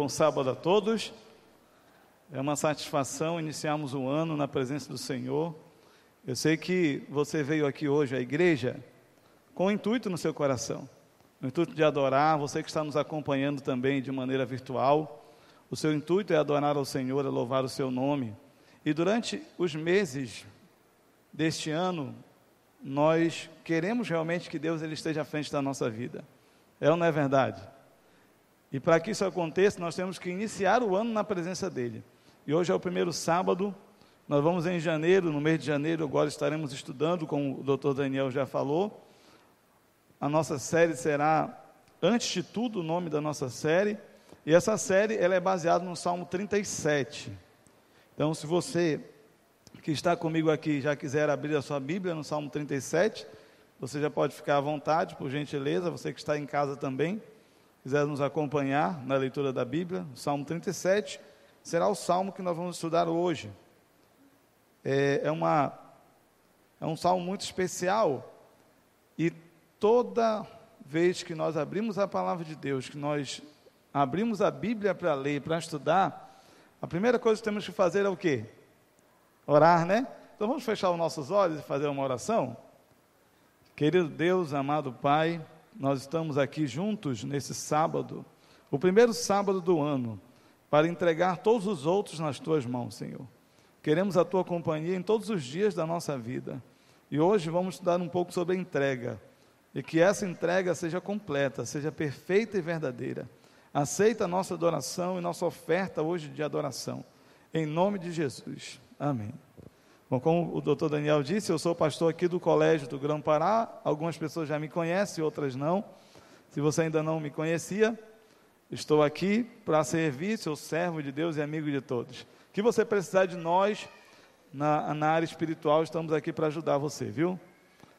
Bom sábado a todos. É uma satisfação iniciarmos o ano na presença do Senhor. Eu sei que você veio aqui hoje à igreja com um intuito no seu coração, o intuito de adorar, você que está nos acompanhando também de maneira virtual. O seu intuito é adorar ao Senhor, é louvar o seu nome. E durante os meses deste ano, nós queremos realmente que Deus ele esteja à frente da nossa vida. É ou não é verdade? E para que isso aconteça, nós temos que iniciar o ano na presença dele. E hoje é o primeiro sábado, nós vamos em janeiro, no mês de janeiro, agora estaremos estudando, como o doutor Daniel já falou. A nossa série será, antes de tudo, o nome da nossa série. E essa série ela é baseada no Salmo 37. Então, se você que está comigo aqui já quiser abrir a sua Bíblia no Salmo 37, você já pode ficar à vontade, por gentileza, você que está em casa também quiser nos acompanhar na leitura da Bíblia, Salmo 37 será o salmo que nós vamos estudar hoje. É, é, uma, é um salmo muito especial e toda vez que nós abrimos a palavra de Deus, que nós abrimos a Bíblia para ler, para estudar, a primeira coisa que temos que fazer é o quê? Orar, né? Então vamos fechar os nossos olhos e fazer uma oração? Querido Deus, amado Pai, nós estamos aqui juntos nesse sábado, o primeiro sábado do ano, para entregar todos os outros nas tuas mãos, Senhor. Queremos a tua companhia em todos os dias da nossa vida. E hoje vamos estudar um pouco sobre a entrega. E que essa entrega seja completa, seja perfeita e verdadeira. Aceita a nossa adoração e nossa oferta hoje de adoração. Em nome de Jesus. Amém. Bom, como o doutor Daniel disse, eu sou pastor aqui do Colégio do Grão Pará. Algumas pessoas já me conhecem, outras não. Se você ainda não me conhecia, estou aqui para servir, sou servo de Deus e amigo de todos. Que você precisar de nós na, na área espiritual, estamos aqui para ajudar você, viu?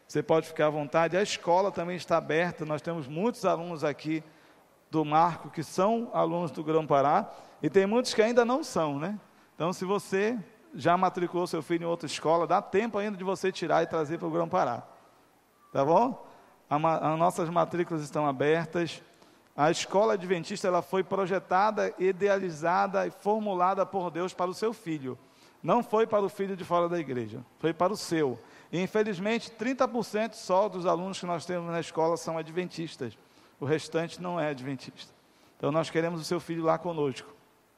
Você pode ficar à vontade. A escola também está aberta. Nós temos muitos alunos aqui do Marco que são alunos do Grão Pará e tem muitos que ainda não são, né? Então, se você já matriculou seu filho em outra escola, dá tempo ainda de você tirar e trazer para o Grão Pará. Tá bom? As nossas matrículas estão abertas. A escola adventista ela foi projetada, idealizada e formulada por Deus para o seu filho. Não foi para o filho de fora da igreja, foi para o seu. E infelizmente, 30% só dos alunos que nós temos na escola são adventistas. O restante não é adventista. Então nós queremos o seu filho lá conosco.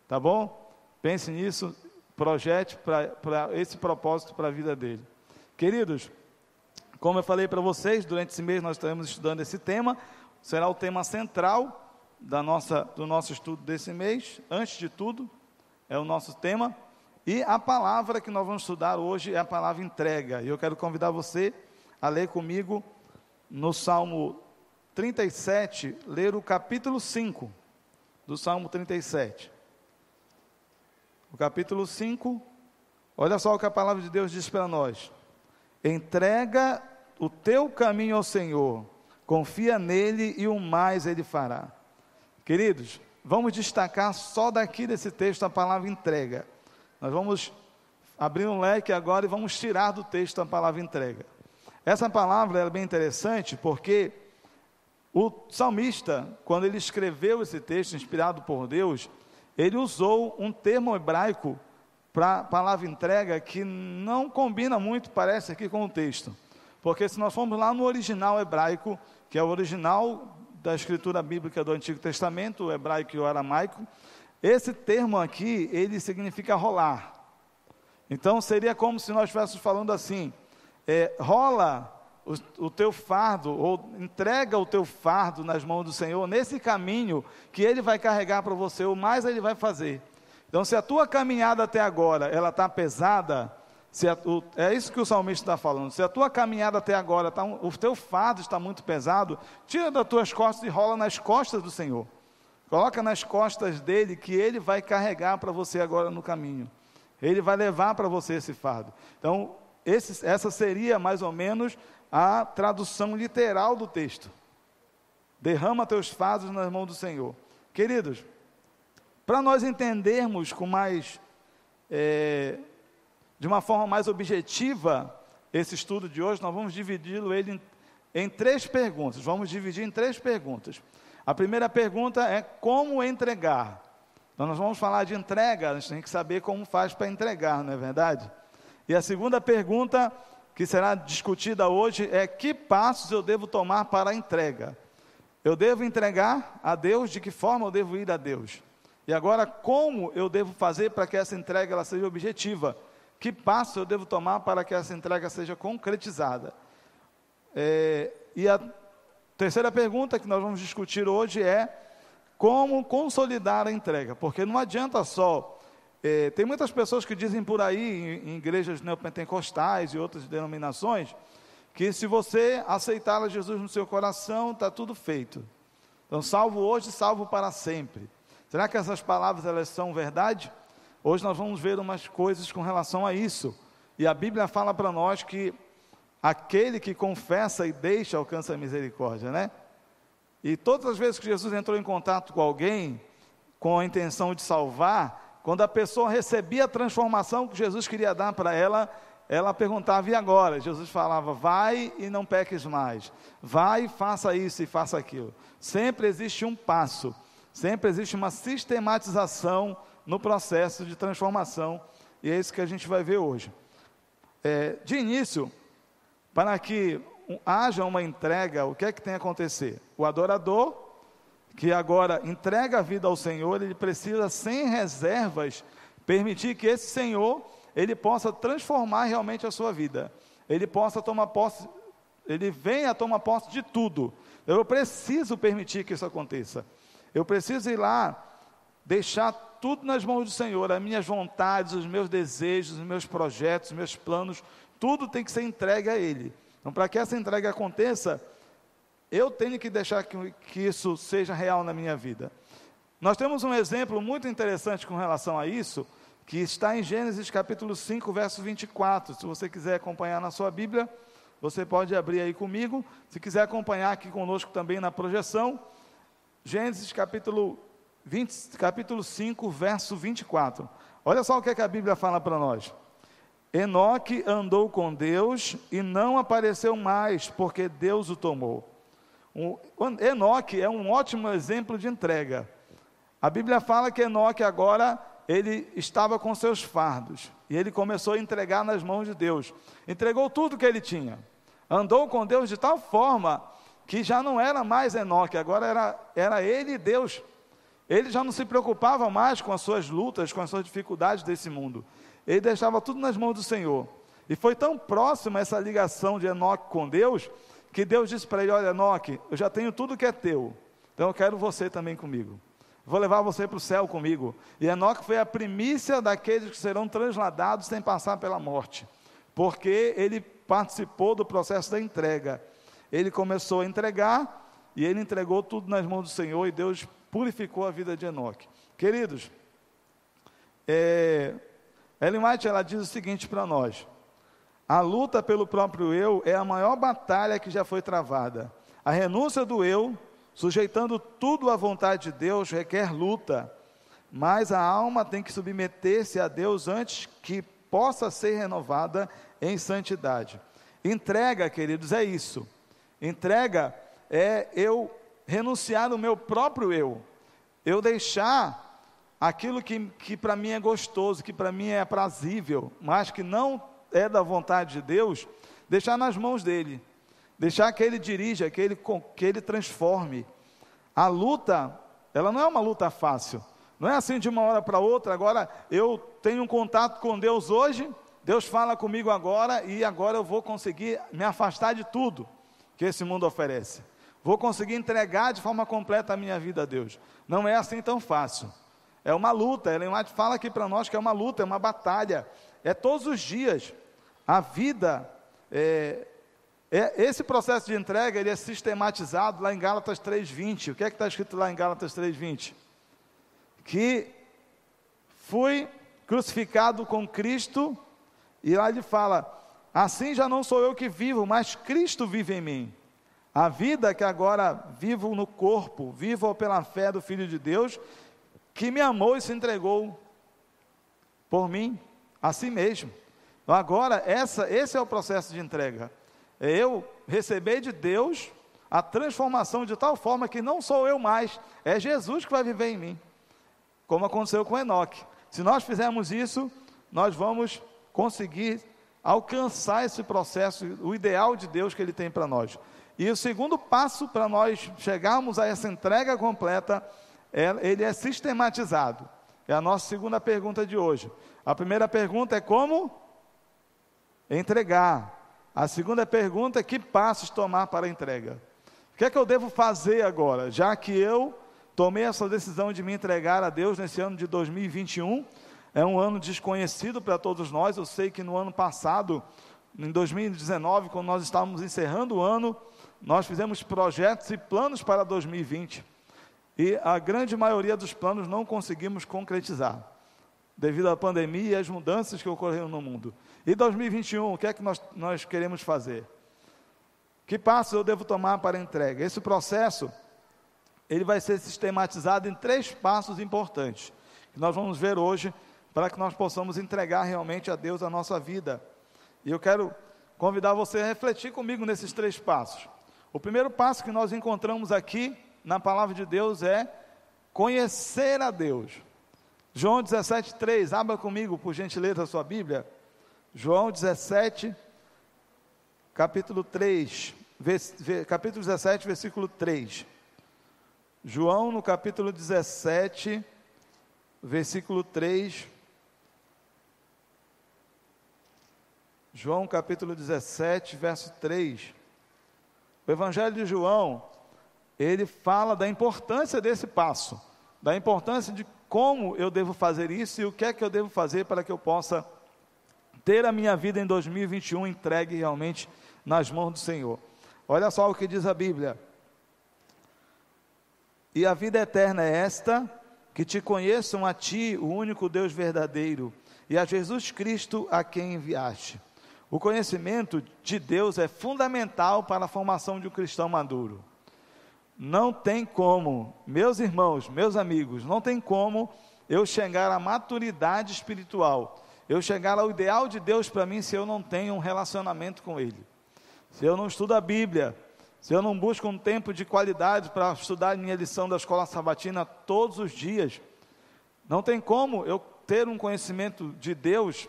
Tá bom? Pense nisso projete para esse propósito para a vida dele. Queridos, como eu falei para vocês, durante esse mês nós estaremos estudando esse tema, será o tema central da nossa, do nosso estudo desse mês. Antes de tudo, é o nosso tema. E a palavra que nós vamos estudar hoje é a palavra entrega. E eu quero convidar você a ler comigo no Salmo 37, ler o capítulo 5 do Salmo 37 o capítulo 5, olha só o que a palavra de Deus diz para nós: entrega o teu caminho ao Senhor, confia nele e o mais ele fará. Queridos, vamos destacar só daqui desse texto a palavra entrega. Nós vamos abrir um leque agora e vamos tirar do texto a palavra entrega. Essa palavra é bem interessante porque o salmista, quando ele escreveu esse texto, inspirado por Deus, ele usou um termo hebraico para a palavra entrega que não combina muito, parece, aqui com o texto. Porque se nós formos lá no original hebraico, que é o original da escritura bíblica do Antigo Testamento, o hebraico e o aramaico, esse termo aqui, ele significa rolar. Então seria como se nós estivéssemos falando assim: é, rola o, o, teu fardo, ou entrega o teu fardo nas mãos do Senhor, nesse caminho que Ele vai carregar para você, o mais Ele vai fazer. Então, se a tua caminhada até agora, ela está pesada, a, o, é isso que o salmista está falando, se a tua caminhada até agora, tá, o teu fardo está muito pesado, tira das tuas costas e rola nas costas do Senhor. Coloca nas costas dele, que ele vai carregar para você agora no caminho. Ele vai levar para você esse fardo. Então, esse, essa seria mais ou menos a tradução literal do texto. Derrama teus fados nas mãos do Senhor. Queridos, para nós entendermos com mais, é, de uma forma mais objetiva, esse estudo de hoje, nós vamos dividi-lo ele em, em três perguntas. Vamos dividir em três perguntas. A primeira pergunta é como entregar. Então nós vamos falar de entrega, a gente tem que saber como faz para entregar, não é verdade? E a segunda pergunta que será discutida hoje é: que passos eu devo tomar para a entrega? Eu devo entregar a Deus? De que forma eu devo ir a Deus? E agora, como eu devo fazer para que essa entrega ela seja objetiva? Que passo eu devo tomar para que essa entrega seja concretizada? É, e a terceira pergunta que nós vamos discutir hoje é como consolidar a entrega, porque não adianta só. É, tem muitas pessoas que dizem por aí, em, em igrejas neopentecostais e outras denominações, que se você aceitar Jesus no seu coração, está tudo feito. Então, salvo hoje, salvo para sempre. Será que essas palavras elas são verdade? Hoje nós vamos ver umas coisas com relação a isso. E a Bíblia fala para nós que aquele que confessa e deixa alcança a misericórdia, né? E todas as vezes que Jesus entrou em contato com alguém com a intenção de salvar, quando a pessoa recebia a transformação que Jesus queria dar para ela, ela perguntava: e agora? Jesus falava: vai e não peques mais, vai e faça isso e faça aquilo. Sempre existe um passo, sempre existe uma sistematização no processo de transformação, e é isso que a gente vai ver hoje. É, de início, para que haja uma entrega, o que é que tem a acontecer? O adorador, que agora entrega a vida ao Senhor, ele precisa, sem reservas, permitir que esse Senhor, ele possa transformar realmente a sua vida. Ele possa tomar posse, ele venha tomar posse de tudo. Eu preciso permitir que isso aconteça. Eu preciso ir lá, deixar tudo nas mãos do Senhor, as minhas vontades, os meus desejos, os meus projetos, os meus planos, tudo tem que ser entregue a Ele. Então, para que essa entrega aconteça, eu tenho que deixar que, que isso seja real na minha vida. Nós temos um exemplo muito interessante com relação a isso, que está em Gênesis capítulo 5, verso 24. Se você quiser acompanhar na sua Bíblia, você pode abrir aí comigo. Se quiser acompanhar aqui conosco também na projeção, Gênesis capítulo, 20, capítulo 5, verso 24. Olha só o que, é que a Bíblia fala para nós. Enoque andou com Deus e não apareceu mais, porque Deus o tomou. O Enoque é um ótimo exemplo de entrega. A Bíblia fala que Enoque agora ele estava com seus fardos e ele começou a entregar nas mãos de Deus. Entregou tudo que ele tinha. Andou com Deus de tal forma que já não era mais Enoque, agora era, era ele e Deus. Ele já não se preocupava mais com as suas lutas, com as suas dificuldades desse mundo ele deixava tudo nas mãos do Senhor. E foi tão próxima essa ligação de Enoque com Deus, que Deus disse para ele: Olha, Enoque, eu já tenho tudo que é teu, então eu quero você também comigo. Vou levar você para o céu comigo. E Enoque foi a primícia daqueles que serão transladados sem passar pela morte, porque ele participou do processo da entrega. Ele começou a entregar e ele entregou tudo nas mãos do Senhor e Deus purificou a vida de Enoque. Queridos, é, Ellen White ela diz o seguinte para nós: a luta pelo próprio eu é a maior batalha que já foi travada. A renúncia do eu, sujeitando tudo à vontade de Deus, requer luta, mas a alma tem que submeter-se a Deus antes que possa ser renovada em santidade. Entrega, queridos, é isso. Entrega é eu renunciar ao meu próprio eu, eu deixar aquilo que, que para mim é gostoso, que para mim é aprazível, mas que não é da vontade de Deus, deixar nas mãos dele, deixar que ele dirija, que ele, que ele transforme. A luta, ela não é uma luta fácil, não é assim de uma hora para outra, agora eu tenho um contato com Deus hoje, Deus fala comigo agora e agora eu vou conseguir me afastar de tudo que esse mundo oferece. Vou conseguir entregar de forma completa a minha vida a Deus. Não é assim tão fácil. É uma luta. White fala aqui para nós que é uma luta, é uma batalha. É todos os dias. A vida, é, é, esse processo de entrega, ele é sistematizado lá em Gálatas 3,20. O que é que está escrito lá em Gálatas 3,20? Que fui crucificado com Cristo, e lá ele fala: assim já não sou eu que vivo, mas Cristo vive em mim. A vida que agora vivo no corpo, vivo pela fé do Filho de Deus, que me amou e se entregou por mim, a si mesmo. Agora, essa, esse é o processo de entrega. É eu receber de Deus a transformação de tal forma que não sou eu mais, é Jesus que vai viver em mim. como aconteceu com Enoque. Se nós fizermos isso, nós vamos conseguir alcançar esse processo, o ideal de Deus que Ele tem para nós. E o segundo passo para nós chegarmos a essa entrega completa, é, ele é sistematizado. É a nossa segunda pergunta de hoje. A primeira pergunta é como entregar. A segunda pergunta é que passos tomar para a entrega. O que é que eu devo fazer agora, já que eu tomei essa decisão de me entregar a Deus nesse ano de 2021? É um ano desconhecido para todos nós. Eu sei que no ano passado, em 2019, quando nós estávamos encerrando o ano, nós fizemos projetos e planos para 2020. E a grande maioria dos planos não conseguimos concretizar, devido à pandemia e às mudanças que ocorreram no mundo. E 2021, o que é que nós, nós queremos fazer? Que passos eu devo tomar para a entrega? Esse processo, ele vai ser sistematizado em três passos importantes, que nós vamos ver hoje, para que nós possamos entregar realmente a Deus a nossa vida. E eu quero convidar você a refletir comigo nesses três passos. O primeiro passo que nós encontramos aqui na palavra de Deus é conhecer a Deus. João 17, 3, abra comigo, por gentileza, a sua Bíblia. João 17, capítulo 3, vers, capítulo 17, versículo 3. João, no capítulo 17, versículo 3. João, capítulo 17, verso 3. O Evangelho de João, ele fala da importância desse passo, da importância de como eu devo fazer isso e o que é que eu devo fazer para que eu possa ter a minha vida em 2021 entregue realmente nas mãos do Senhor. Olha só o que diz a Bíblia. E a vida eterna é esta: que te conheçam a ti, o único Deus verdadeiro, e a Jesus Cristo a quem enviaste. O conhecimento de Deus é fundamental para a formação de um cristão maduro. Não tem como, meus irmãos, meus amigos, não tem como eu chegar à maturidade espiritual, eu chegar ao ideal de Deus para mim se eu não tenho um relacionamento com Ele. Se eu não estudo a Bíblia, se eu não busco um tempo de qualidade para estudar minha lição da escola sabatina todos os dias, não tem como eu ter um conhecimento de Deus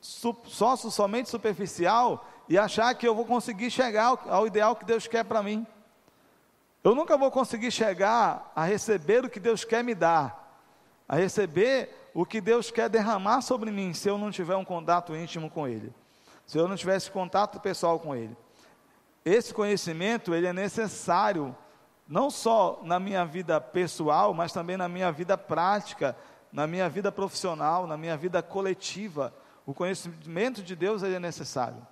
só somente superficial e achar que eu vou conseguir chegar ao ideal que Deus quer para mim. Eu nunca vou conseguir chegar a receber o que Deus quer me dar, a receber o que Deus quer derramar sobre mim, se eu não tiver um contato íntimo com Ele, se eu não tivesse contato pessoal com Ele. Esse conhecimento, ele é necessário, não só na minha vida pessoal, mas também na minha vida prática, na minha vida profissional, na minha vida coletiva. O conhecimento de Deus ele é necessário.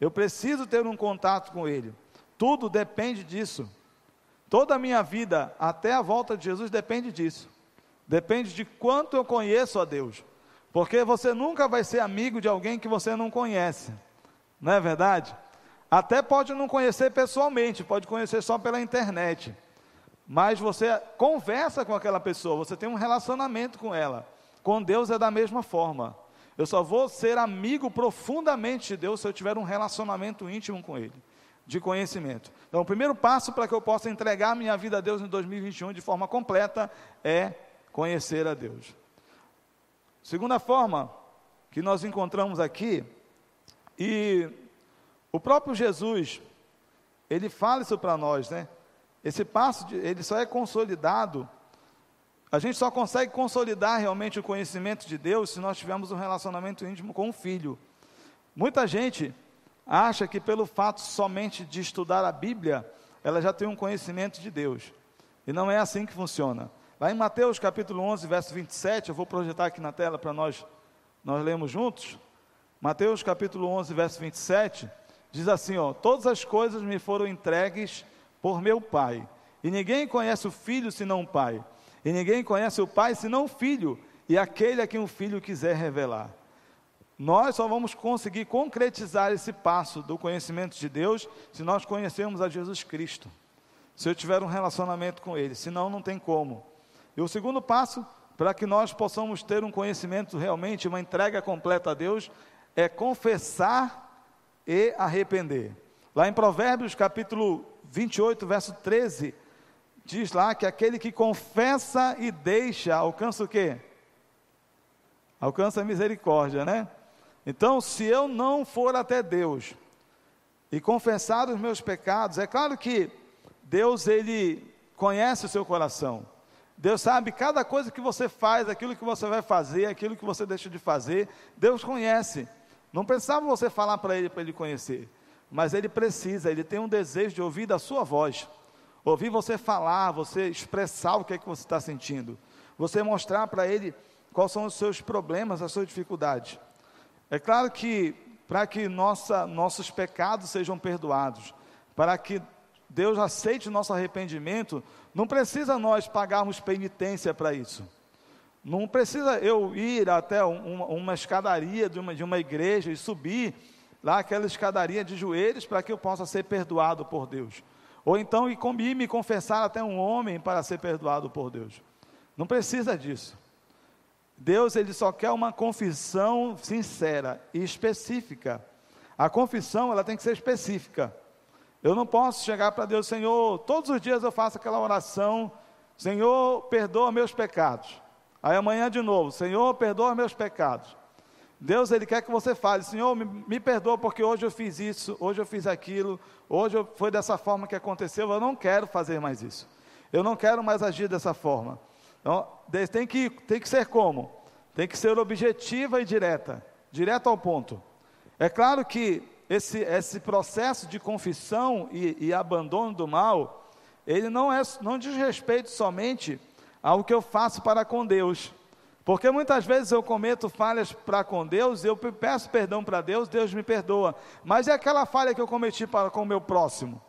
Eu preciso ter um contato com Ele. Tudo depende disso. Toda a minha vida, até a volta de Jesus, depende disso. Depende de quanto eu conheço a Deus. Porque você nunca vai ser amigo de alguém que você não conhece. Não é verdade? Até pode não conhecer pessoalmente, pode conhecer só pela internet. Mas você conversa com aquela pessoa, você tem um relacionamento com ela. Com Deus é da mesma forma. Eu só vou ser amigo profundamente de Deus se eu tiver um relacionamento íntimo com Ele de conhecimento. Então, o primeiro passo para que eu possa entregar minha vida a Deus em 2021 de forma completa é conhecer a Deus. Segunda forma que nós encontramos aqui, e o próprio Jesus, ele fala isso para nós, né? Esse passo, de, ele só é consolidado, a gente só consegue consolidar realmente o conhecimento de Deus se nós tivermos um relacionamento íntimo com o Filho. Muita gente acha que pelo fato somente de estudar a Bíblia, ela já tem um conhecimento de Deus. E não é assim que funciona. Lá em Mateus capítulo 11, verso 27, eu vou projetar aqui na tela para nós nós lermos juntos. Mateus capítulo 11, verso 27, diz assim, ó: Todas as coisas me foram entregues por meu Pai, e ninguém conhece o Filho senão o Pai, e ninguém conhece o Pai senão o Filho, e aquele a quem o Filho quiser revelar. Nós só vamos conseguir concretizar esse passo do conhecimento de Deus se nós conhecermos a Jesus Cristo. Se eu tiver um relacionamento com Ele, senão não tem como. E o segundo passo, para que nós possamos ter um conhecimento realmente, uma entrega completa a Deus, é confessar e arrepender. Lá em Provérbios capítulo 28, verso 13, diz lá que aquele que confessa e deixa alcança o quê? Alcança a misericórdia, né? Então, se eu não for até Deus e confessar os meus pecados, é claro que Deus ele conhece o seu coração. Deus sabe cada coisa que você faz, aquilo que você vai fazer, aquilo que você deixa de fazer, Deus conhece. Não precisava você falar para ele para ele conhecer, mas ele precisa, ele tem um desejo de ouvir da sua voz. Ouvir você falar, você expressar o que é que você está sentindo. Você mostrar para ele quais são os seus problemas, as suas dificuldades. É claro que para que nossa, nossos pecados sejam perdoados, para que Deus aceite o nosso arrependimento, não precisa nós pagarmos penitência para isso. Não precisa eu ir até uma, uma escadaria de uma, de uma igreja e subir lá aquela escadaria de joelhos para que eu possa ser perdoado por Deus. Ou então ir comigo me confessar até um homem para ser perdoado por Deus. Não precisa disso. Deus ele só quer uma confissão sincera e específica. A confissão ela tem que ser específica. Eu não posso chegar para Deus, Senhor, todos os dias eu faço aquela oração, Senhor, perdoa meus pecados. Aí amanhã de novo, Senhor, perdoa meus pecados. Deus, Ele quer que você fale, Senhor, me, me perdoa porque hoje eu fiz isso, hoje eu fiz aquilo, hoje eu, foi dessa forma que aconteceu, eu não quero fazer mais isso. Eu não quero mais agir dessa forma. Então, tem que, tem que ser como? Tem que ser objetiva e direta, direto ao ponto. É claro que esse, esse processo de confissão e, e abandono do mal, ele não, é, não diz respeito somente ao que eu faço para com Deus, porque muitas vezes eu cometo falhas para com Deus, eu peço perdão para Deus, Deus me perdoa. Mas é aquela falha que eu cometi para com o meu próximo.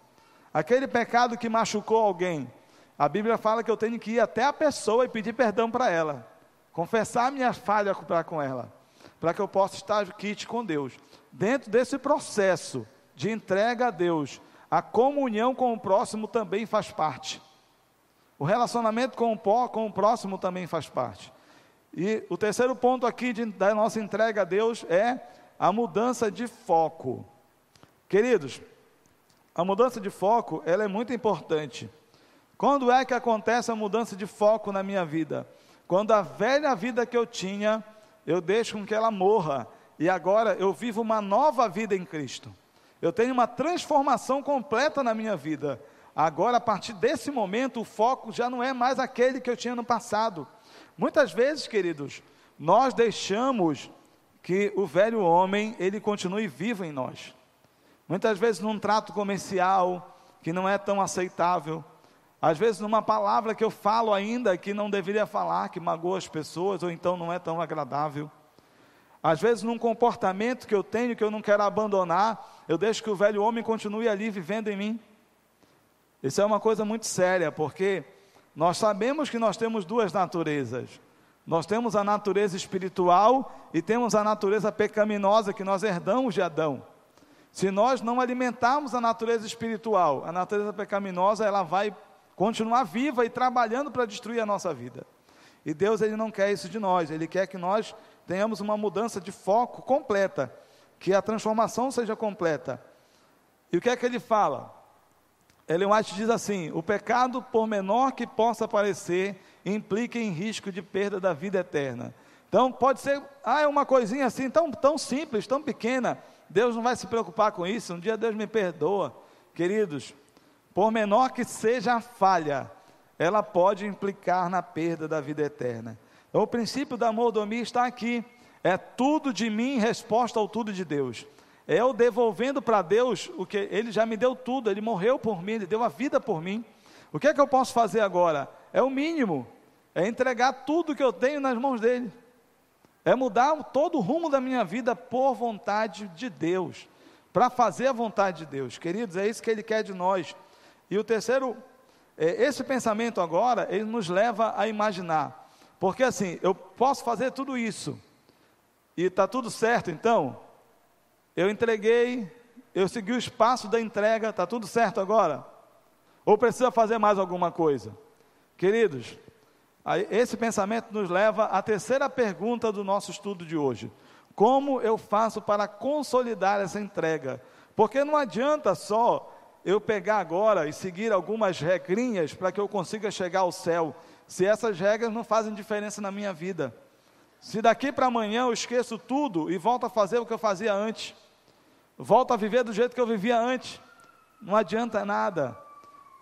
Aquele pecado que machucou alguém. A Bíblia fala que eu tenho que ir até a pessoa e pedir perdão para ela. Confessar a minha falha para com ela. Para que eu possa estar quite com Deus. Dentro desse processo de entrega a Deus, a comunhão com o próximo também faz parte. O relacionamento com o, com o próximo também faz parte. E o terceiro ponto aqui de, da nossa entrega a Deus é a mudança de foco. Queridos, a mudança de foco, ela é muito importante. Quando é que acontece a mudança de foco na minha vida? Quando a velha vida que eu tinha, eu deixo com que ela morra e agora eu vivo uma nova vida em Cristo. Eu tenho uma transformação completa na minha vida. Agora, a partir desse momento, o foco já não é mais aquele que eu tinha no passado. Muitas vezes, queridos, nós deixamos que o velho homem, ele continue vivo em nós. Muitas vezes num trato comercial que não é tão aceitável, às vezes numa palavra que eu falo ainda que não deveria falar, que magoa as pessoas ou então não é tão agradável. Às vezes num comportamento que eu tenho que eu não quero abandonar, eu deixo que o velho homem continue ali vivendo em mim. Isso é uma coisa muito séria, porque nós sabemos que nós temos duas naturezas. Nós temos a natureza espiritual e temos a natureza pecaminosa que nós herdamos de Adão. Se nós não alimentarmos a natureza espiritual, a natureza pecaminosa, ela vai continuar viva e trabalhando para destruir a nossa vida. E Deus ele não quer isso de nós, ele quer que nós tenhamos uma mudança de foco completa, que a transformação seja completa. E o que é que ele fala? Ellen White diz assim: o pecado, por menor que possa parecer, implica em risco de perda da vida eterna. Então, pode ser, ah, é uma coisinha assim, tão, tão simples, tão pequena, Deus não vai se preocupar com isso, um dia Deus me perdoa. Queridos, por menor que seja a falha, ela pode implicar na perda da vida eterna. Então, o princípio da mordomia está aqui, é tudo de mim resposta ao tudo de Deus. É eu devolvendo para Deus o que Ele já me deu tudo, Ele morreu por mim, Ele deu a vida por mim. O que é que eu posso fazer agora? É o mínimo, é entregar tudo que eu tenho nas mãos dele, é mudar todo o rumo da minha vida por vontade de Deus, para fazer a vontade de Deus, queridos, é isso que Ele quer de nós. E o terceiro, é, esse pensamento agora, ele nos leva a imaginar, porque assim, eu posso fazer tudo isso, e está tudo certo então? Eu entreguei, eu segui o espaço da entrega, está tudo certo agora? Ou precisa fazer mais alguma coisa? Queridos, esse pensamento nos leva à terceira pergunta do nosso estudo de hoje: Como eu faço para consolidar essa entrega? Porque não adianta só eu pegar agora e seguir algumas regrinhas para que eu consiga chegar ao céu, se essas regras não fazem diferença na minha vida? Se daqui para amanhã eu esqueço tudo e volto a fazer o que eu fazia antes, volto a viver do jeito que eu vivia antes, não adianta nada.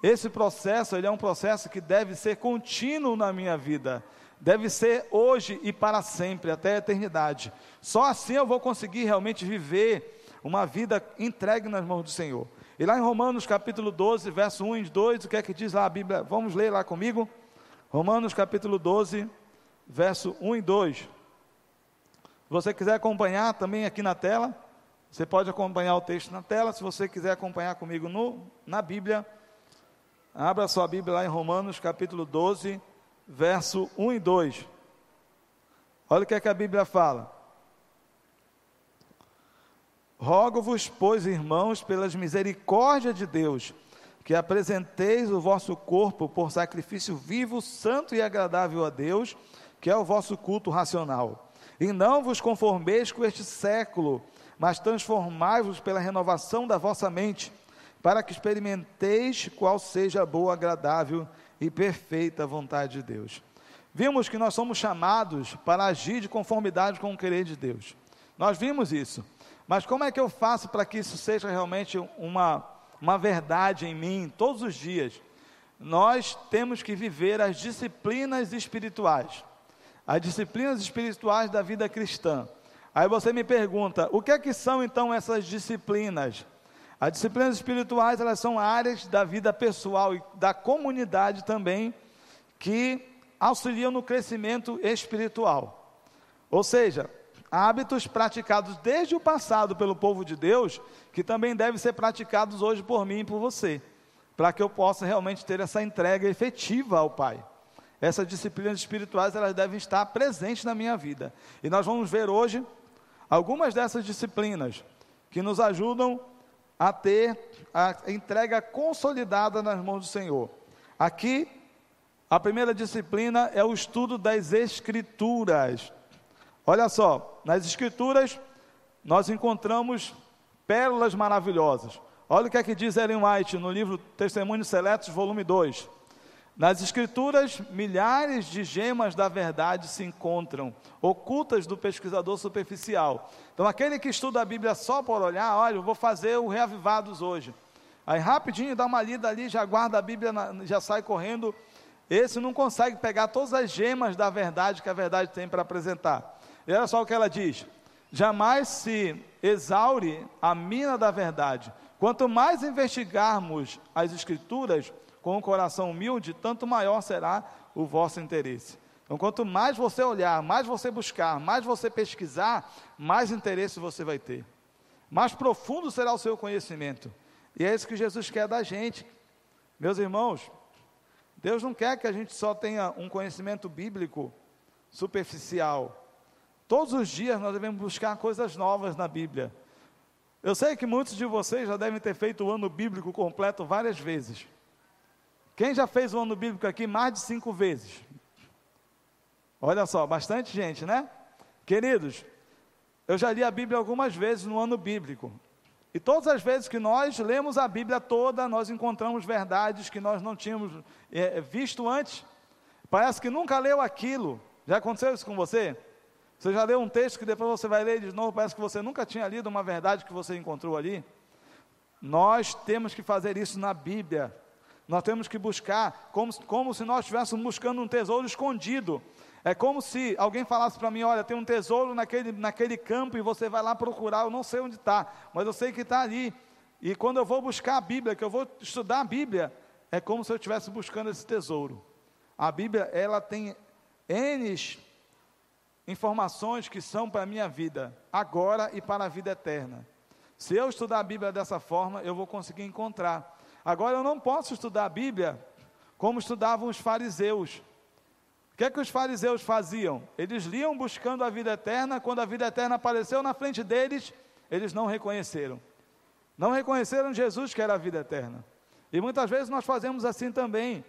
Esse processo, ele é um processo que deve ser contínuo na minha vida. Deve ser hoje e para sempre, até a eternidade. Só assim eu vou conseguir realmente viver uma vida entregue nas mãos do Senhor. E lá em Romanos capítulo 12, verso 1 e 2, o que é que diz lá a Bíblia? Vamos ler lá comigo? Romanos capítulo 12, verso 1 e 2. Se você quiser acompanhar também aqui na tela, você pode acompanhar o texto na tela. Se você quiser acompanhar comigo no, na Bíblia, abra sua Bíblia lá em Romanos capítulo 12, verso 1 e 2. Olha o que é que a Bíblia fala. Rogo-vos, pois, irmãos, pelas misericórdias de Deus, que apresenteis o vosso corpo por sacrifício vivo, santo e agradável a Deus, que é o vosso culto racional. E não vos conformeis com este século, mas transformai-vos pela renovação da vossa mente, para que experimenteis qual seja a boa, agradável e perfeita vontade de Deus. Vimos que nós somos chamados para agir de conformidade com o querer de Deus. Nós vimos isso. Mas como é que eu faço para que isso seja realmente uma, uma verdade em mim todos os dias? Nós temos que viver as disciplinas espirituais, as disciplinas espirituais da vida cristã. Aí você me pergunta, o que é que são então essas disciplinas? As disciplinas espirituais, elas são áreas da vida pessoal e da comunidade também que auxiliam no crescimento espiritual. Ou seja, hábitos praticados desde o passado pelo povo de Deus, que também devem ser praticados hoje por mim e por você, para que eu possa realmente ter essa entrega efetiva ao Pai. Essas disciplinas espirituais, elas devem estar presentes na minha vida. E nós vamos ver hoje algumas dessas disciplinas que nos ajudam a ter a entrega consolidada nas mãos do Senhor. Aqui, a primeira disciplina é o estudo das Escrituras. Olha só, nas Escrituras nós encontramos pérolas maravilhosas. Olha o que é que diz Ellen White no livro Testemunhos Seletos, volume 2. Nas Escrituras, milhares de gemas da verdade se encontram, ocultas do pesquisador superficial. Então, aquele que estuda a Bíblia só por olhar, olha, eu vou fazer o Reavivados hoje. Aí, rapidinho, dá uma lida ali, já guarda a Bíblia, já sai correndo. Esse não consegue pegar todas as gemas da verdade que a verdade tem para apresentar. E olha só o que ela diz: jamais se exaure a mina da verdade. Quanto mais investigarmos as Escrituras com o um coração humilde, tanto maior será o vosso interesse. Então, quanto mais você olhar, mais você buscar, mais você pesquisar, mais interesse você vai ter. Mais profundo será o seu conhecimento. E é isso que Jesus quer da gente. Meus irmãos, Deus não quer que a gente só tenha um conhecimento bíblico superficial. Todos os dias nós devemos buscar coisas novas na Bíblia. Eu sei que muitos de vocês já devem ter feito o ano bíblico completo várias vezes. Quem já fez o ano bíblico aqui mais de cinco vezes? Olha só, bastante gente, né? Queridos, eu já li a Bíblia algumas vezes no ano bíblico. E todas as vezes que nós lemos a Bíblia toda, nós encontramos verdades que nós não tínhamos é, visto antes. Parece que nunca leu aquilo. Já aconteceu isso com você? Você já leu um texto que depois você vai ler de novo, parece que você nunca tinha lido uma verdade que você encontrou ali? Nós temos que fazer isso na Bíblia. Nós temos que buscar, como, como se nós estivéssemos buscando um tesouro escondido. É como se alguém falasse para mim: olha, tem um tesouro naquele, naquele campo e você vai lá procurar. Eu não sei onde está, mas eu sei que está ali. E quando eu vou buscar a Bíblia, que eu vou estudar a Bíblia, é como se eu estivesse buscando esse tesouro. A Bíblia, ela tem N informações que são para a minha vida, agora e para a vida eterna. Se eu estudar a Bíblia dessa forma, eu vou conseguir encontrar. Agora, eu não posso estudar a Bíblia como estudavam os fariseus. O que é que os fariseus faziam? Eles liam buscando a vida eterna, quando a vida eterna apareceu na frente deles, eles não reconheceram. Não reconheceram Jesus que era a vida eterna. E muitas vezes nós fazemos assim também.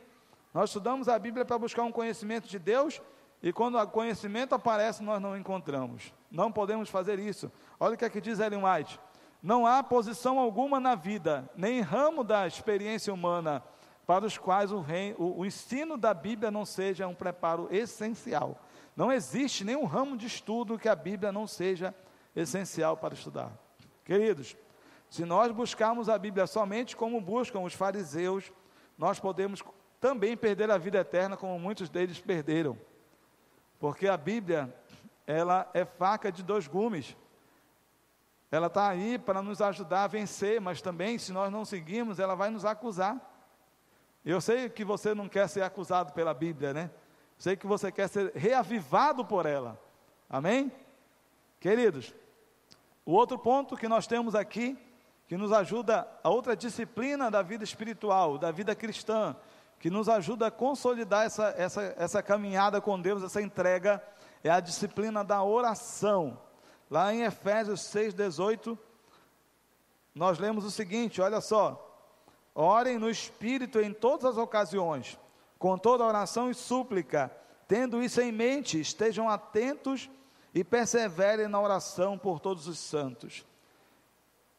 Nós estudamos a Bíblia para buscar um conhecimento de Deus, e quando o conhecimento aparece, nós não encontramos. Não podemos fazer isso. Olha o que é que diz Ellen White. Não há posição alguma na vida, nem ramo da experiência humana, para os quais o, reino, o, o ensino da Bíblia não seja um preparo essencial. Não existe nenhum ramo de estudo que a Bíblia não seja essencial para estudar. Queridos, se nós buscarmos a Bíblia somente como buscam os fariseus, nós podemos também perder a vida eterna, como muitos deles perderam. Porque a Bíblia, ela é faca de dois gumes. Ela está aí para nos ajudar a vencer, mas também, se nós não seguirmos, ela vai nos acusar. Eu sei que você não quer ser acusado pela Bíblia, né? Sei que você quer ser reavivado por ela. Amém? Queridos, o outro ponto que nós temos aqui, que nos ajuda, a outra disciplina da vida espiritual, da vida cristã, que nos ajuda a consolidar essa, essa, essa caminhada com Deus, essa entrega, é a disciplina da oração. Lá em Efésios 6,18, nós lemos o seguinte: olha só. Orem no Espírito em todas as ocasiões, com toda oração e súplica, tendo isso em mente, estejam atentos e perseverem na oração por todos os santos.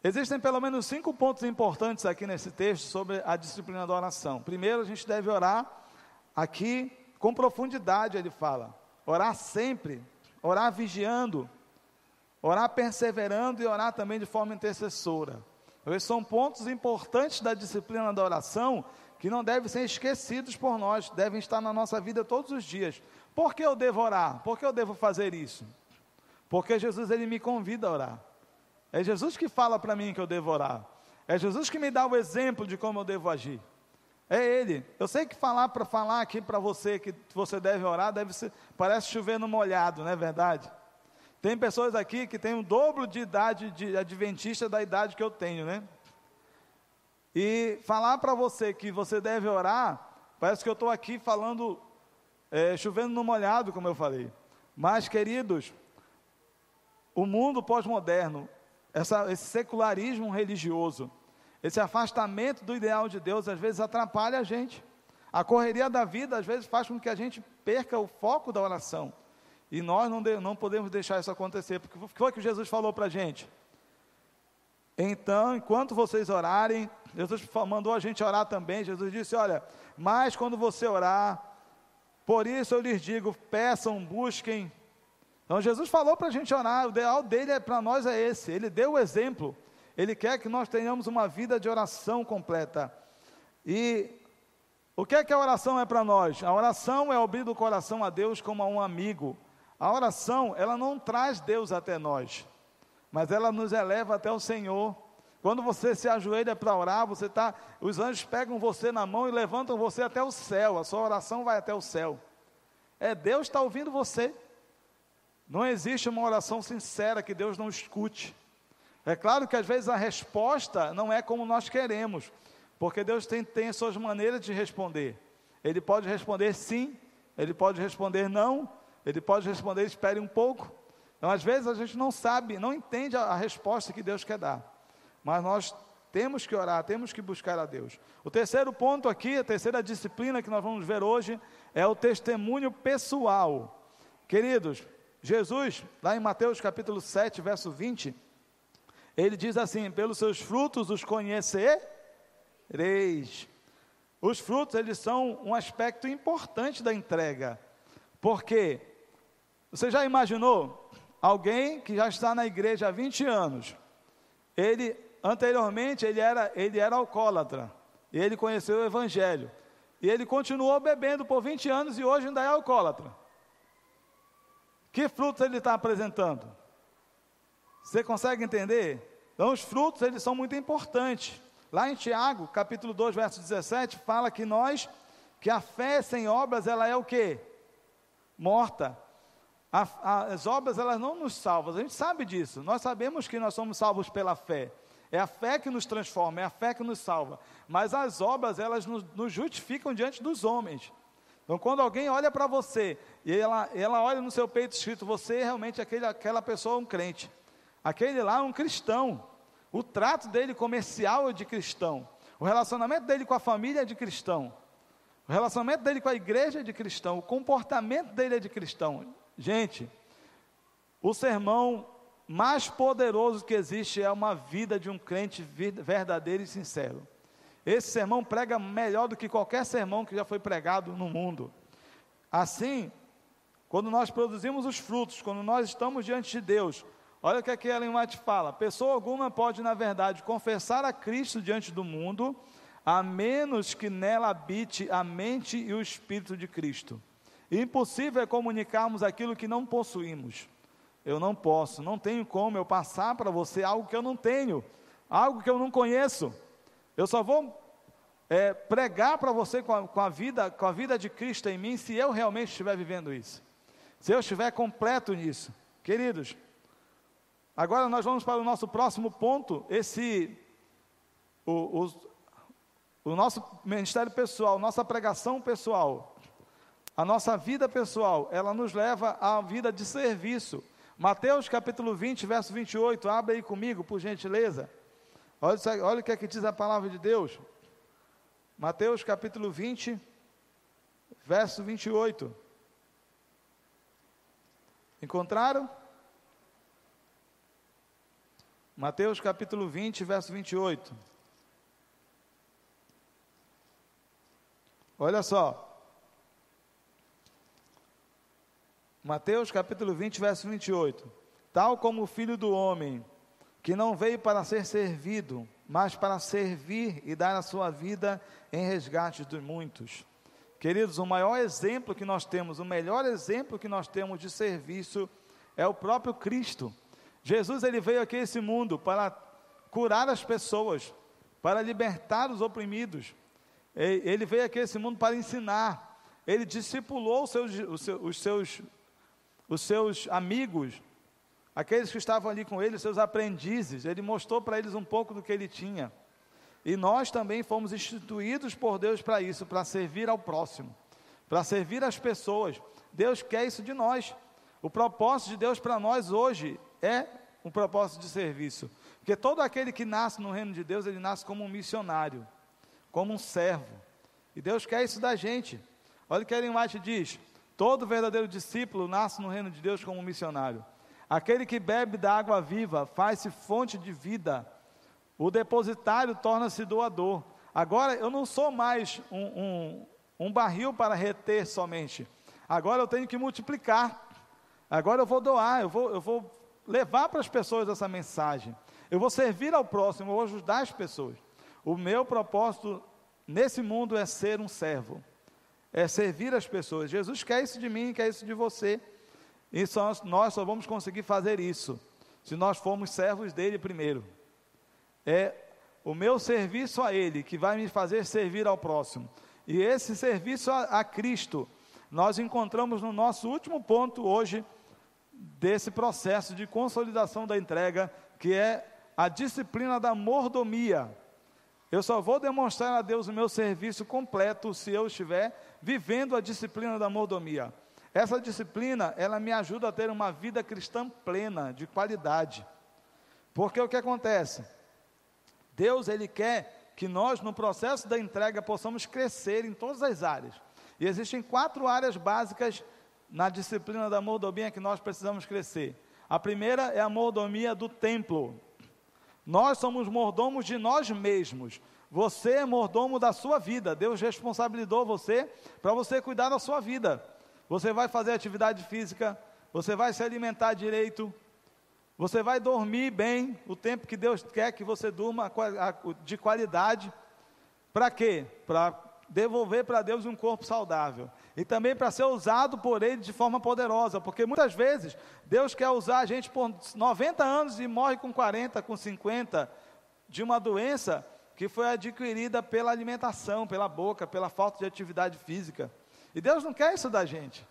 Existem pelo menos cinco pontos importantes aqui nesse texto sobre a disciplina da oração. Primeiro, a gente deve orar aqui com profundidade, ele fala. Orar sempre, orar vigiando, orar perseverando e orar também de forma intercessora. Esses são pontos importantes da disciplina da oração que não devem ser esquecidos por nós, devem estar na nossa vida todos os dias. Por que eu devo orar? Por que eu devo fazer isso? Porque Jesus ele me convida a orar. É Jesus que fala para mim que eu devo orar. É Jesus que me dá o exemplo de como eu devo agir. É Ele. Eu sei que falar para falar aqui para você que você deve orar, deve ser, parece chover no molhado, não é verdade? Tem pessoas aqui que têm o dobro de idade de adventista da idade que eu tenho, né? E falar para você que você deve orar, parece que eu estou aqui falando, é, chovendo no molhado, como eu falei. Mas, queridos, o mundo pós-moderno, esse secularismo religioso, esse afastamento do ideal de Deus, às vezes atrapalha a gente. A correria da vida, às vezes, faz com que a gente perca o foco da oração. E nós não, de, não podemos deixar isso acontecer, porque foi que Jesus falou para a gente? Então, enquanto vocês orarem, Jesus mandou a gente orar também. Jesus disse: Olha, mas quando você orar, por isso eu lhes digo: peçam, busquem. Então, Jesus falou para a gente orar, o ideal dele é, para nós é esse. Ele deu o exemplo. Ele quer que nós tenhamos uma vida de oração completa. E o que é que a oração é para nós? A oração é abrir o coração a Deus como a um amigo. A oração, ela não traz Deus até nós, mas ela nos eleva até o Senhor. Quando você se ajoelha para orar, você tá, os anjos pegam você na mão e levantam você até o céu. A sua oração vai até o céu. É Deus está ouvindo você. Não existe uma oração sincera que Deus não escute. É claro que às vezes a resposta não é como nós queremos, porque Deus tem, tem as suas maneiras de responder. Ele pode responder sim, ele pode responder não, ele pode responder, espere um pouco. Então, às vezes, a gente não sabe, não entende a, a resposta que Deus quer dar. Mas nós temos que orar, temos que buscar a Deus. O terceiro ponto aqui, a terceira disciplina que nós vamos ver hoje, é o testemunho pessoal. Queridos, Jesus, lá em Mateus capítulo 7, verso 20, ele diz assim: pelos seus frutos os conhecereis. Os frutos, eles são um aspecto importante da entrega. Porque você já imaginou alguém que já está na igreja há 20 anos? Ele anteriormente ele era ele era alcoólatra. E ele conheceu o evangelho. E ele continuou bebendo por 20 anos e hoje ainda é alcoólatra. Que frutos ele está apresentando? Você consegue entender? Então, os frutos, eles são muito importantes. Lá em Tiago, capítulo 2, verso 17, fala que nós, que a fé sem obras, ela é o quê? Morta as obras elas não nos salvam, a gente sabe disso. Nós sabemos que nós somos salvos pela fé. É a fé que nos transforma, é a fé que nos salva. Mas as obras elas nos, nos justificam diante dos homens. Então, quando alguém olha para você e ela, ela olha no seu peito escrito, você é realmente aquele, aquela pessoa um crente. Aquele lá é um cristão. O trato dele comercial é de cristão. O relacionamento dele com a família é de cristão. O relacionamento dele com a igreja é de cristão. O comportamento dele é de cristão. Gente, o sermão mais poderoso que existe é uma vida de um crente verdadeiro e sincero. Esse sermão prega melhor do que qualquer sermão que já foi pregado no mundo. Assim, quando nós produzimos os frutos, quando nós estamos diante de Deus, olha o que aqui Ellen White fala: pessoa alguma pode, na verdade, confessar a Cristo diante do mundo, a menos que nela habite a mente e o espírito de Cristo. Impossível é comunicarmos aquilo que não possuímos. Eu não posso, não tenho como eu passar para você algo que eu não tenho, algo que eu não conheço. Eu só vou é, pregar para você com a, com a, vida, com a vida de Cristo em mim, se eu realmente estiver vivendo isso, se eu estiver completo nisso, queridos. Agora nós vamos para o nosso próximo ponto. Esse, o, o, o nosso ministério pessoal, nossa pregação pessoal, a nossa vida pessoal, ela nos leva à vida de serviço. Mateus capítulo 20, verso 28, abre aí comigo, por gentileza. Olha, olha o que é que diz a palavra de Deus. Mateus capítulo 20, verso 28. Encontraram? Mateus capítulo 20, verso 28. Olha só. Mateus capítulo 20, verso 28. Tal como o filho do homem que não veio para ser servido, mas para servir e dar a sua vida em resgate de muitos. Queridos, o maior exemplo que nós temos, o melhor exemplo que nós temos de serviço é o próprio Cristo. Jesus ele veio aqui a esse mundo para curar as pessoas, para libertar os oprimidos. Ele veio aqui a esse mundo para ensinar. Ele discipulou os seus, os seus, os seus amigos, aqueles que estavam ali com ele, seus aprendizes, ele mostrou para eles um pouco do que ele tinha. E nós também fomos instituídos por Deus para isso, para servir ao próximo, para servir as pessoas. Deus quer isso de nós. O propósito de Deus para nós hoje é um propósito de serviço. Porque todo aquele que nasce no reino de Deus, ele nasce como um missionário, como um servo. E Deus quer isso da gente. Olha o que Ellen White diz: todo verdadeiro discípulo nasce no reino de Deus como um missionário. Aquele que bebe da água viva faz-se fonte de vida. O depositário torna-se doador. Agora eu não sou mais um, um, um barril para reter somente. Agora eu tenho que multiplicar. Agora eu vou doar, eu vou, eu vou levar para as pessoas essa mensagem. Eu vou servir ao próximo, eu vou ajudar as pessoas. O meu propósito nesse mundo é ser um servo, é servir as pessoas. Jesus quer isso de mim, quer isso de você. E só, nós só vamos conseguir fazer isso se nós formos servos dele primeiro. É o meu serviço a ele que vai me fazer servir ao próximo. E esse serviço a, a Cristo, nós encontramos no nosso último ponto hoje desse processo de consolidação da entrega, que é a disciplina da mordomia. Eu só vou demonstrar a Deus o meu serviço completo se eu estiver vivendo a disciplina da mordomia. Essa disciplina, ela me ajuda a ter uma vida cristã plena, de qualidade. Porque o que acontece? Deus, Ele quer que nós, no processo da entrega, possamos crescer em todas as áreas. E existem quatro áreas básicas na disciplina da mordomia que nós precisamos crescer. A primeira é a mordomia do templo. Nós somos mordomos de nós mesmos. Você é mordomo da sua vida. Deus responsabilizou você para você cuidar da sua vida você vai fazer atividade física, você vai se alimentar direito, você vai dormir bem o tempo que Deus quer que você durma de qualidade. Para quê? Para devolver para Deus um corpo saudável. E também para ser usado por Ele de forma poderosa, porque muitas vezes Deus quer usar a gente por 90 anos e morre com 40, com 50, de uma doença que foi adquirida pela alimentação, pela boca, pela falta de atividade física. E Deus não quer isso da gente.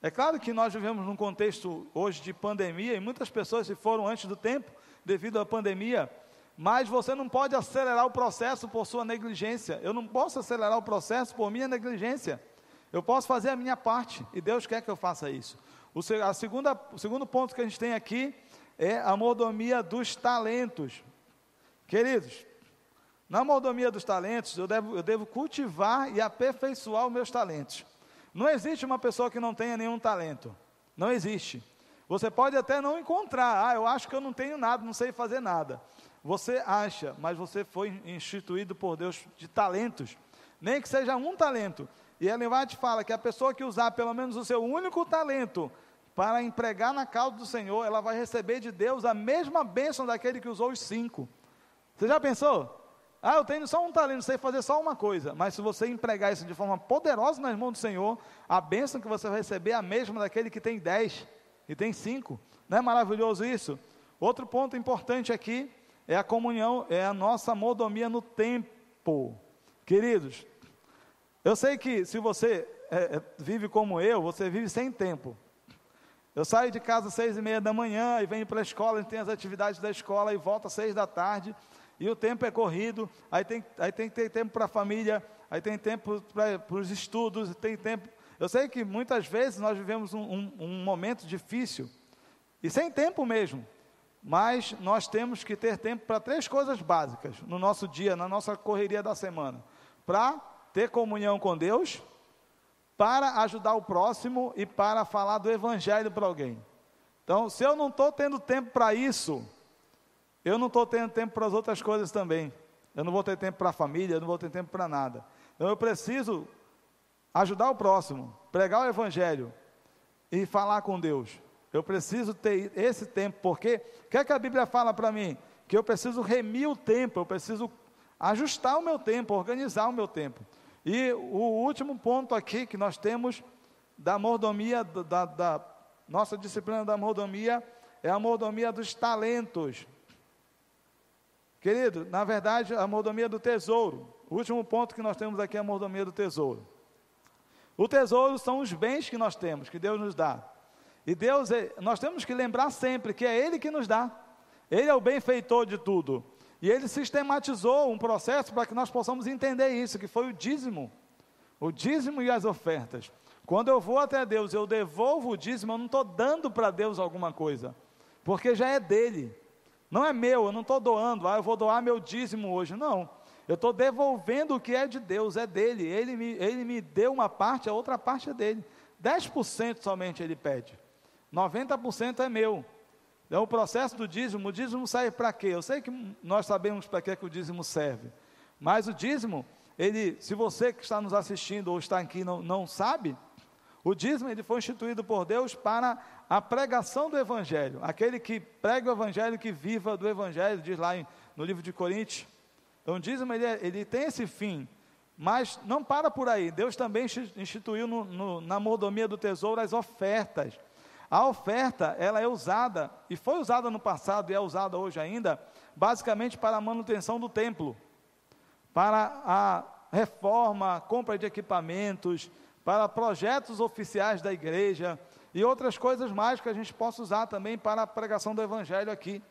É claro que nós vivemos num contexto hoje de pandemia e muitas pessoas se foram antes do tempo devido à pandemia, mas você não pode acelerar o processo por sua negligência. Eu não posso acelerar o processo por minha negligência. Eu posso fazer a minha parte e Deus quer que eu faça isso. O, a segunda, o segundo ponto que a gente tem aqui é a mordomia dos talentos. Queridos, na mordomia dos talentos, eu devo, eu devo cultivar e aperfeiçoar os meus talentos. Não existe uma pessoa que não tenha nenhum talento. Não existe. Você pode até não encontrar, ah, eu acho que eu não tenho nada, não sei fazer nada. Você acha, mas você foi instituído por Deus de talentos, nem que seja um talento. E Ellen te fala que a pessoa que usar pelo menos o seu único talento para empregar na causa do Senhor, ela vai receber de Deus a mesma bênção daquele que usou os cinco. Você já pensou? Ah, eu tenho só um talento, sei fazer só uma coisa. Mas se você empregar isso de forma poderosa nas mãos do Senhor, a bênção que você vai receber é a mesma daquele que tem dez e tem cinco. Não é maravilhoso isso? Outro ponto importante aqui é a comunhão, é a nossa mordomia no tempo. Queridos, eu sei que se você é, é, vive como eu, você vive sem tempo. Eu saio de casa às seis e meia da manhã e venho para a escola, gente tem as atividades da escola e volto às seis da tarde, e o tempo é corrido, aí tem, aí tem que ter tempo para a família, aí tem tempo para os estudos, tem tempo. Eu sei que muitas vezes nós vivemos um, um, um momento difícil, e sem tempo mesmo. Mas nós temos que ter tempo para três coisas básicas no nosso dia, na nossa correria da semana: para ter comunhão com Deus, para ajudar o próximo e para falar do Evangelho para alguém. Então, se eu não estou tendo tempo para isso, eu não estou tendo tempo para as outras coisas também. Eu não vou ter tempo para a família, eu não vou ter tempo para nada. Então, eu preciso ajudar o próximo, pregar o Evangelho e falar com Deus. Eu preciso ter esse tempo, porque o que é que a Bíblia fala para mim? Que eu preciso remir o tempo, eu preciso ajustar o meu tempo, organizar o meu tempo. E o último ponto aqui que nós temos da mordomia, da, da nossa disciplina da mordomia, é a mordomia dos talentos. Querido, na verdade, a mordomia do tesouro. O último ponto que nós temos aqui é a mordomia do tesouro. O tesouro são os bens que nós temos, que Deus nos dá. E Deus, é, nós temos que lembrar sempre que é Ele que nos dá. Ele é o benfeitor de tudo. E ele sistematizou um processo para que nós possamos entender isso, que foi o dízimo. O dízimo e as ofertas. Quando eu vou até Deus, eu devolvo o dízimo, eu não estou dando para Deus alguma coisa, porque já é dele. Não é meu, eu não estou doando, ah, eu vou doar meu dízimo hoje. Não. Eu estou devolvendo o que é de Deus, é dele. Ele me, ele me deu uma parte, a outra parte é dele. 10% somente ele pede. 90% é meu. Então, o processo do dízimo, o dízimo serve para quê? Eu sei que nós sabemos para que, que o dízimo serve, mas o dízimo, ele, se você que está nos assistindo ou está aqui não, não sabe, o dízimo ele foi instituído por Deus para a pregação do Evangelho. Aquele que prega o Evangelho, que viva do Evangelho, diz lá em, no livro de Coríntios. Então, dízimo ele, é, ele tem esse fim, mas não para por aí. Deus também instituiu no, no, na mordomia do tesouro as ofertas. A oferta, ela é usada, e foi usada no passado e é usada hoje ainda, basicamente para a manutenção do templo, para a reforma, compra de equipamentos, para projetos oficiais da igreja e outras coisas mais que a gente possa usar também para a pregação do evangelho aqui.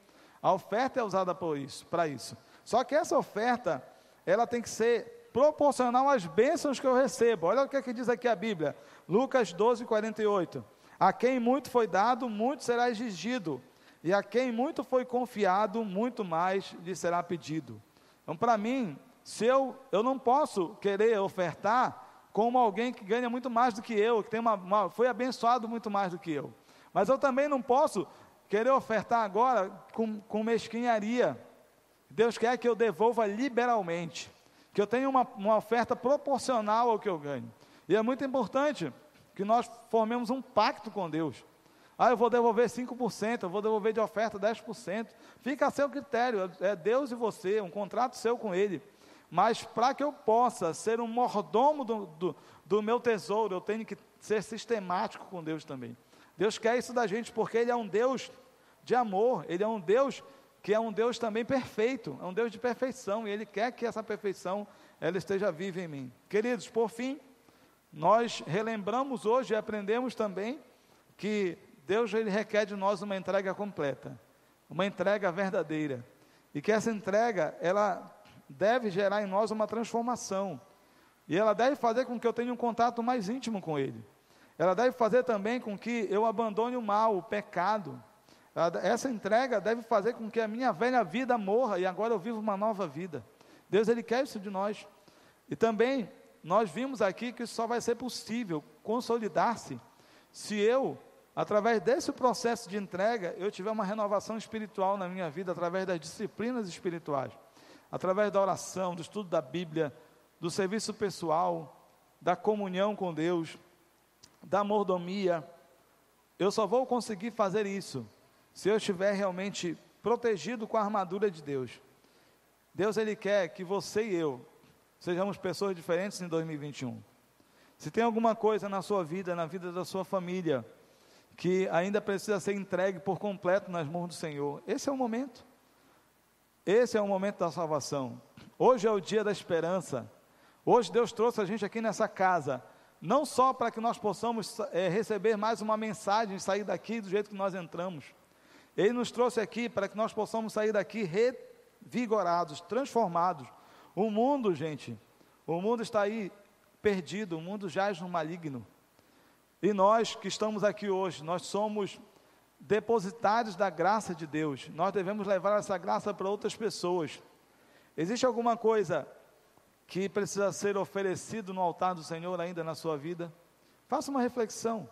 A oferta é usada por isso, para isso. Só que essa oferta, ela tem que ser proporcional às bênçãos que eu recebo. Olha o que, é que diz aqui a Bíblia, Lucas 12, 48. A quem muito foi dado, muito será exigido, e a quem muito foi confiado, muito mais lhe será pedido. Então, para mim, se eu, eu não posso querer ofertar como alguém que ganha muito mais do que eu, que tem uma, uma, foi abençoado muito mais do que eu. Mas eu também não posso querer ofertar agora com, com mesquinharia. Deus quer que eu devolva liberalmente, que eu tenha uma, uma oferta proporcional ao que eu ganho. E é muito importante que nós formemos um pacto com Deus. Ah, eu vou devolver 5%, eu vou devolver de oferta 10%. Fica a seu critério, é Deus e você, um contrato seu com Ele. Mas para que eu possa ser um mordomo do, do, do, meu tesouro, eu tenho que ser sistemático com Deus também. Deus quer isso da gente porque Ele é um Deus de amor, Ele é um Deus que é um Deus também perfeito, é um Deus de perfeição, e Ele quer que essa perfeição ela esteja viva em mim. Queridos, por fim, nós relembramos hoje e aprendemos também que Deus ele requer de nós uma entrega completa, uma entrega verdadeira, e que essa entrega ela deve gerar em nós uma transformação. E ela deve fazer com que eu tenha um contato mais íntimo com Ele. Ela deve fazer também com que eu abandone o mal, o pecado. Essa entrega deve fazer com que a minha velha vida morra e agora eu vivo uma nova vida. Deus ele quer isso de nós. E também nós vimos aqui que isso só vai ser possível consolidar-se se eu através desse processo de entrega, eu tiver uma renovação espiritual na minha vida, através das disciplinas espirituais, através da oração, do estudo da Bíblia, do serviço pessoal, da comunhão com Deus, da mordomia. Eu só vou conseguir fazer isso se eu estiver realmente protegido com a armadura de Deus. Deus ele quer que você e eu sejamos pessoas diferentes em 2021. Se tem alguma coisa na sua vida, na vida da sua família, que ainda precisa ser entregue por completo nas mãos do Senhor, esse é o momento. Esse é o momento da salvação. Hoje é o dia da esperança. Hoje Deus trouxe a gente aqui nessa casa, não só para que nós possamos é, receber mais uma mensagem, sair daqui do jeito que nós entramos. Ele nos trouxe aqui para que nós possamos sair daqui revigorados, transformados. O mundo, gente, o mundo está aí perdido, o mundo jaz no maligno. E nós que estamos aqui hoje, nós somos depositários da graça de Deus. Nós devemos levar essa graça para outras pessoas. Existe alguma coisa que precisa ser oferecido no altar do Senhor ainda na sua vida? Faça uma reflexão.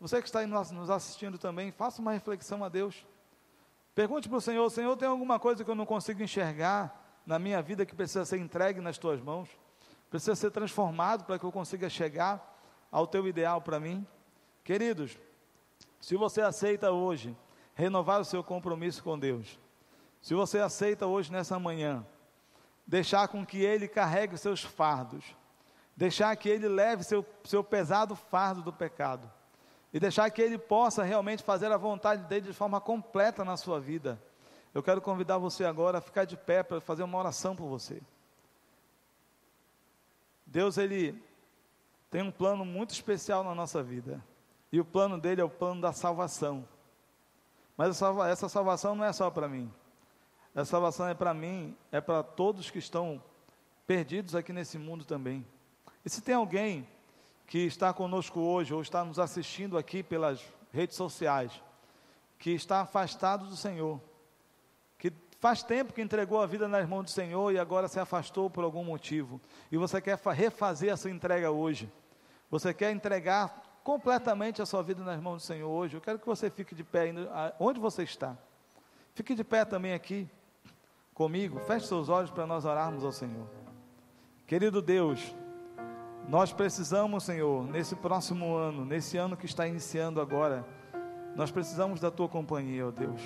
Você que está nos assistindo também, faça uma reflexão a Deus. Pergunte para o Senhor: Senhor, tem alguma coisa que eu não consigo enxergar na minha vida que precisa ser entregue nas tuas mãos? Precisa ser transformado para que eu consiga chegar ao teu ideal para mim? Queridos, se você aceita hoje renovar o seu compromisso com Deus, se você aceita hoje nessa manhã deixar com que Ele carregue os seus fardos, deixar que Ele leve seu, seu pesado fardo do pecado, e deixar que Ele possa realmente fazer a vontade dEle de forma completa na sua vida. Eu quero convidar você agora a ficar de pé para fazer uma oração por você. Deus, Ele tem um plano muito especial na nossa vida, e o plano dele é o plano da salvação. Mas essa salvação não é só para mim, essa salvação é para mim, é para todos que estão perdidos aqui nesse mundo também. E se tem alguém que está conosco hoje, ou está nos assistindo aqui pelas redes sociais, que está afastado do Senhor, que faz tempo que entregou a vida nas mãos do Senhor e agora se afastou por algum motivo, e você quer refazer essa entrega hoje, você quer entregar completamente a sua vida nas mãos do Senhor hoje, eu quero que você fique de pé onde você está. Fique de pé também aqui comigo, feche seus olhos para nós orarmos ao Senhor. Querido Deus, nós precisamos, Senhor, nesse próximo ano, nesse ano que está iniciando agora, nós precisamos da tua companhia, ó Deus.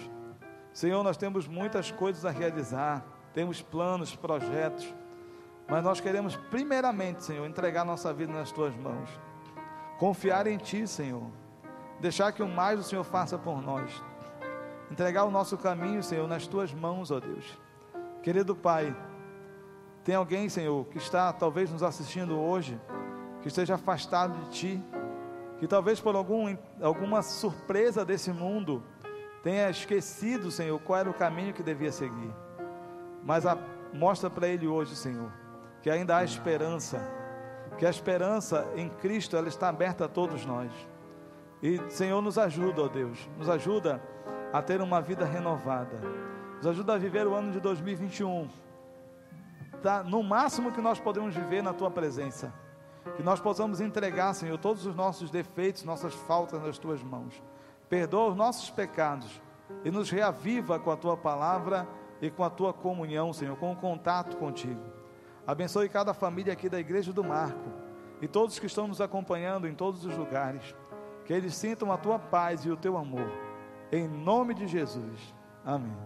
Senhor, nós temos muitas coisas a realizar, temos planos, projetos, mas nós queremos, primeiramente, Senhor, entregar nossa vida nas tuas mãos, confiar em Ti, Senhor, deixar que o mais o Senhor faça por nós, entregar o nosso caminho, Senhor, nas tuas mãos, ó Deus. Querido Pai, tem alguém, Senhor, que está talvez nos assistindo hoje, que esteja afastado de Ti, que talvez por algum, alguma surpresa desse mundo tenha esquecido, Senhor, qual era o caminho que devia seguir. Mas a, mostra para ele hoje, Senhor, que ainda há esperança, que a esperança em Cristo ela está aberta a todos nós. E Senhor nos ajuda, ó Deus, nos ajuda a ter uma vida renovada. Nos ajuda a viver o ano de 2021. Tá, no máximo que nós podemos viver na tua presença. Que nós possamos entregar, Senhor, todos os nossos defeitos, nossas faltas nas tuas mãos. Perdoa os nossos pecados e nos reaviva com a tua palavra e com a tua comunhão, Senhor, com o contato contigo. Abençoe cada família aqui da Igreja do Marco e todos que estão nos acompanhando em todos os lugares. Que eles sintam a tua paz e o teu amor. Em nome de Jesus. Amém.